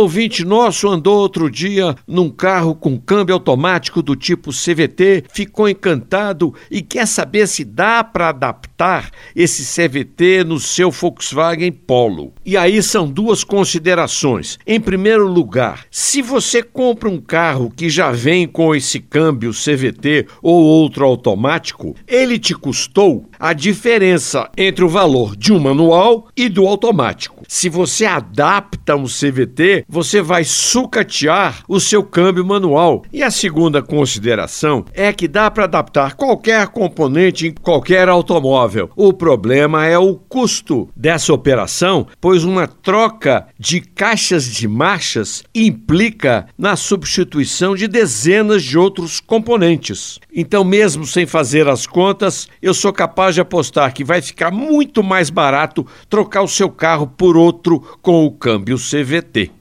Ouvinte nosso andou outro dia num carro com câmbio automático do tipo CVT, ficou encantado e quer saber se dá para adaptar esse CVT no seu Volkswagen Polo. E aí são duas considerações. Em primeiro lugar, se você compra um carro que já vem com esse câmbio CVT ou outro automático, ele te custou a diferença entre o valor de um manual e do automático. Se você adapta um CVT, você vai sucatear o seu câmbio manual. E a segunda consideração é que dá para adaptar qualquer componente em qualquer automóvel. O problema é o custo dessa operação, pois uma troca de caixas de marchas implica na substituição de dezenas de outros componentes. Então, mesmo sem fazer as contas, eu sou capaz de apostar que vai ficar muito mais barato trocar o seu carro por outro com o câmbio CVT.